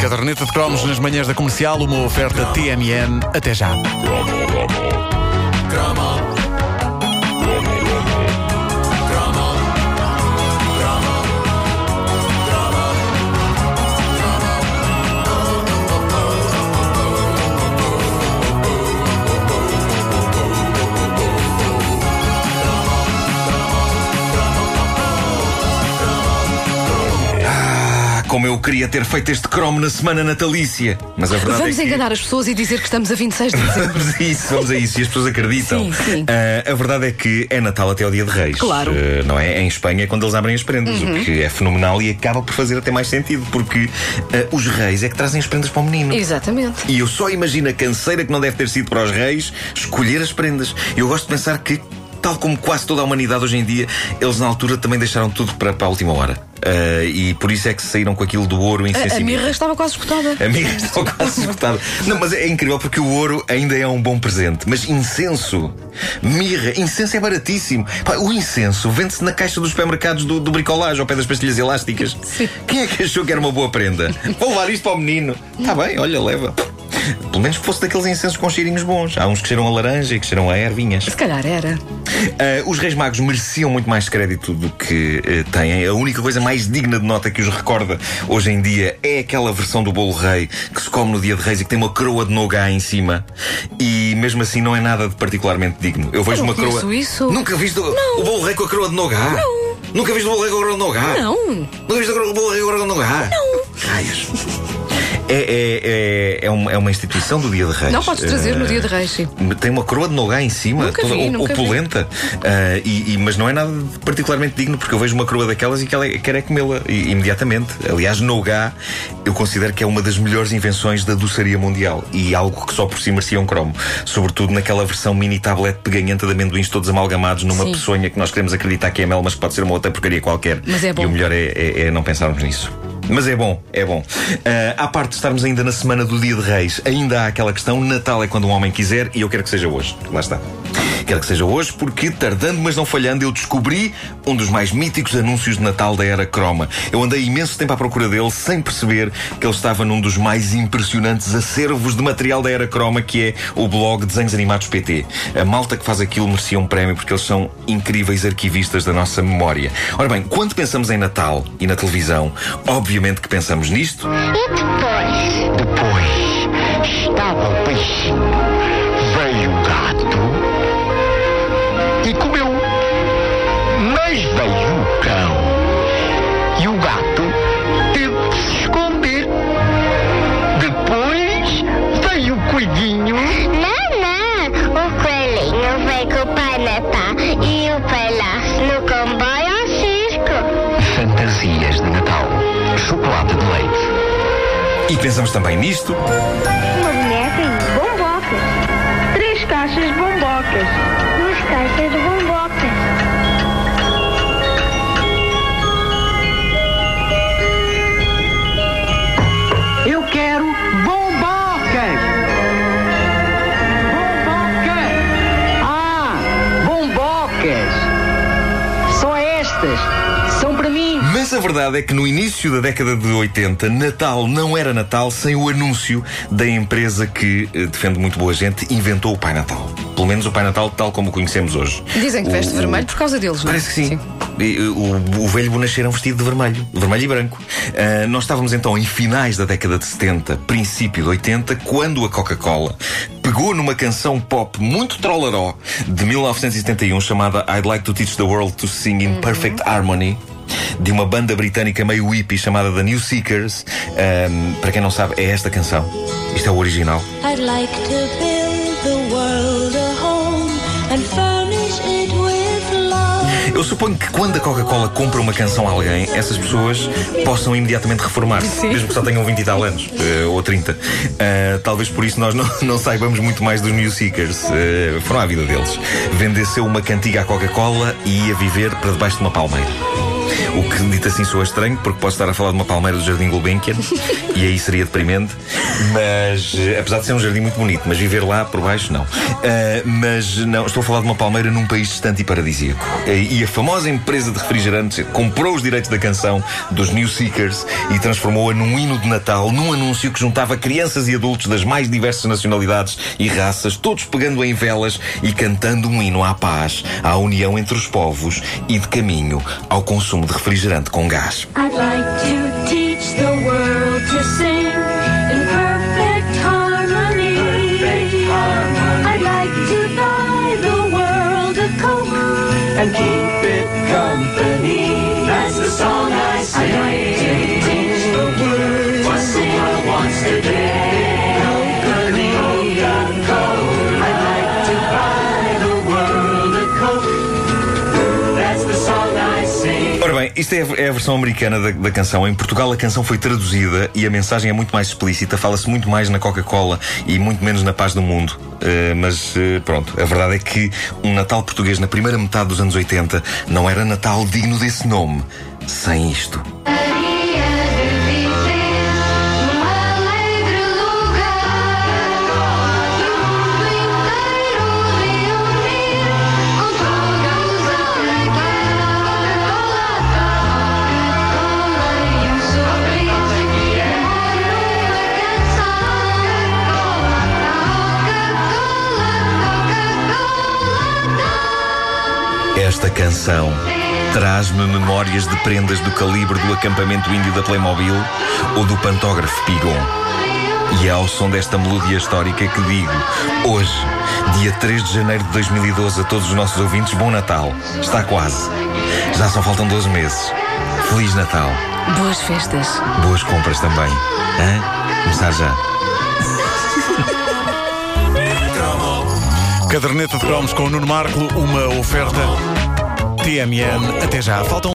Caderneta de cromos nas manhãs da comercial, uma oferta TMN. Até já. Como eu queria ter feito este cromo na semana natalícia. Mas a verdade Vamos é que... enganar as pessoas e dizer que estamos a 26 de dezembro. Vamos a isso, vamos a isso. E as pessoas acreditam. Sim, sim. Ah, a verdade é que é Natal até ao dia de Reis. Claro. Uhum. Ah, não é? Em Espanha é quando eles abrem as prendas, o que é fenomenal e acaba por fazer até mais sentido, porque ah, os reis é que trazem as prendas para o menino. Exatamente. E eu só imagino a canseira que não deve ter sido para os reis escolher as prendas. Eu gosto de pensar que, tal como quase toda a humanidade hoje em dia, eles na altura também deixaram tudo para, para a última hora. Ah, e por isso é que saíram com aquilo do ouro A, a insensível. mirra estava quase esgotada. A minha está quase esgotada. Não, mas é incrível porque o ouro ainda é um bom presente. Mas incenso, mirra, incenso é baratíssimo. Pá, o incenso vende-se na caixa dos supermercados do, do bricolagem ao pé das pastilhas elásticas. Sim. Quem é que achou que era uma boa prenda? Vou levar isto para o menino. Está bem, olha, leva. Pelo menos que fosse daqueles incensos com cheirinhos bons. Há uns que cheiram a laranja e que cheiram a ervinhas. Se calhar era. Ah, os Reis Magos mereciam muito mais crédito do que eh, têm. A única coisa mais digna de nota que os recorda hoje em dia é aquela versão do bolo rei que se come no dia de Reis e que tem uma coroa de nogá em cima. E mesmo assim não é nada de particularmente digno. Eu vejo Eu não uma coroa. isso. Nunca viste o, o bolo rei com a coroa de nogá? Não. Nunca viste o bolo rei com a coroa de nogá? Não. Nunca viste o bolo rei com a coroa de nogá? Não. É, é, uma, é instituição do Dia de Reis. Não podes trazer no Eh, dia de reis, sim. tem uma coroa de nogá em cima, Nunca toda vi, opulenta. Ah, e, e- mas não é nada particularmente digno, porque eu vejo uma coroa daquelas e ela quer é comê-la imediatamente. Aliás, nogá eu considero que é uma das melhores invenções da doçaria mundial e algo que só por si merecia um cromo. Sobretudo naquela versão mini tablete peganhenta de amendoins todos amalgamados numa Sim. peçonha que nós queremos acreditar que é mel, mas pode ser uma outra porcaria qualquer. Mas é bom. E o melhor é, é- é não pensarmos nisso. Mas é bom, é bom. Ah, à parte de estarmos ainda na semana do Dia de Reis, ainda há aquela questão: Natal é quando um homem quiser e eu quero que seja hoje. Lá está. Quero que seja hoje porque, tardando mas não falhando, eu descobri um dos mais míticos anúncios de Natal da era croma. Eu andei imenso tempo à procura dele sem perceber que ele estava num dos mais impressionantes acervos de material da era croma, que é o blog Desenhos Animados PT. A malta que faz aquilo merecia um prémio porque eles são incríveis arquivistas da nossa memória. Ora bem, quando pensamos em Natal e na televisão, obviamente que pensamos nisto. E depois? Depois de leite. E pensamos também nisto. Uma boneca e bombocas. Três caixas de bombocas. Duas caixas de bombocas. Eu quero bombocas! Bombocas! Ah, bombocas! São estas! São mim! Mas a verdade é que no início da década de 80, Natal não era Natal sem o anúncio da empresa que, eh, defende muito boa gente, inventou o Pai Natal. Pelo menos o Pai Natal tal como o conhecemos hoje. Dizem que veste o- vermelho por causa deles, não é? Parece que sim. E, uh, O, o velho bonacheiro é um vestido de vermelho, vermelho e branco. Ah, nós estávamos então em finais da década de 70, princípio de 80, quando a Coca-Cola pegou numa canção pop muito trollaró de 1971 chamada I'd Like to Teach the World to Sing in Perfect Harmony. De uma banda britânica meio hippie chamada The New Seekers. Ahm, para quem não sabe, é esta canção. Isto é o original. I'd like to build the world a home and furnish it with love. Eu suponho que quando a Coca-Cola compra uma canção a alguém, essas pessoas possam imediatamente reformar-se, mesmo que só tenham 20 e tal anos, eh, ou 30. Ah, talvez por isso nós não, não saibamos muito mais dos New Seekers. Eh, foram à vida deles. Vendeceu uma cantiga à Coca-Cola e ia viver para debaixo de uma palmeira. O que dito assim soa estranho, porque posso estar a falar de uma palmeira do Jardim Gulbenkian e aí seria deprimente. Mas, eh, apesar de ser um jardim muito bonito, mas viver lá por baixo, não. Ah, mas não, estou a falar de uma palmeira num país distante e paradisíaco. Eh, E a famosa empresa de refrigerantes comprou os direitos da canção dos New Seekers e transformou-a num hino de Natal, num anúncio que juntava crianças e adultos das mais diversas nacionalidades e raças, todos pegando em velas e cantando um hino à paz, à união entre os povos e de caminho ao consumo de refrigerante com gás. I'd like to isto é a, é a versão americana da, da canção. Em Portugal a canção foi traduzida e a mensagem é muito mais explícita. Fala-se muito mais na Coca-Cola e muito menos na paz do mundo. Eh, mas eh, pronto, a verdade é que um Natal português na primeira metade dos anos 80 não era Natal digno desse nome. Sem isto. Esta canção traz-me memórias de prendas do calibre do acampamento índio da Playmobil ou do pantógrafo Pigon. E é ao som desta melodia histórica que digo: hoje, dia 3 de janeiro de 2012, a todos os nossos ouvintes, bom Natal. Está quase. Já só faltam 12 meses. Feliz Natal. Boas festas. Boas compras também. Hã? Começar já. Caderneta de cromos com o Nuno Marco, uma oferta TMN. Até já. Faltam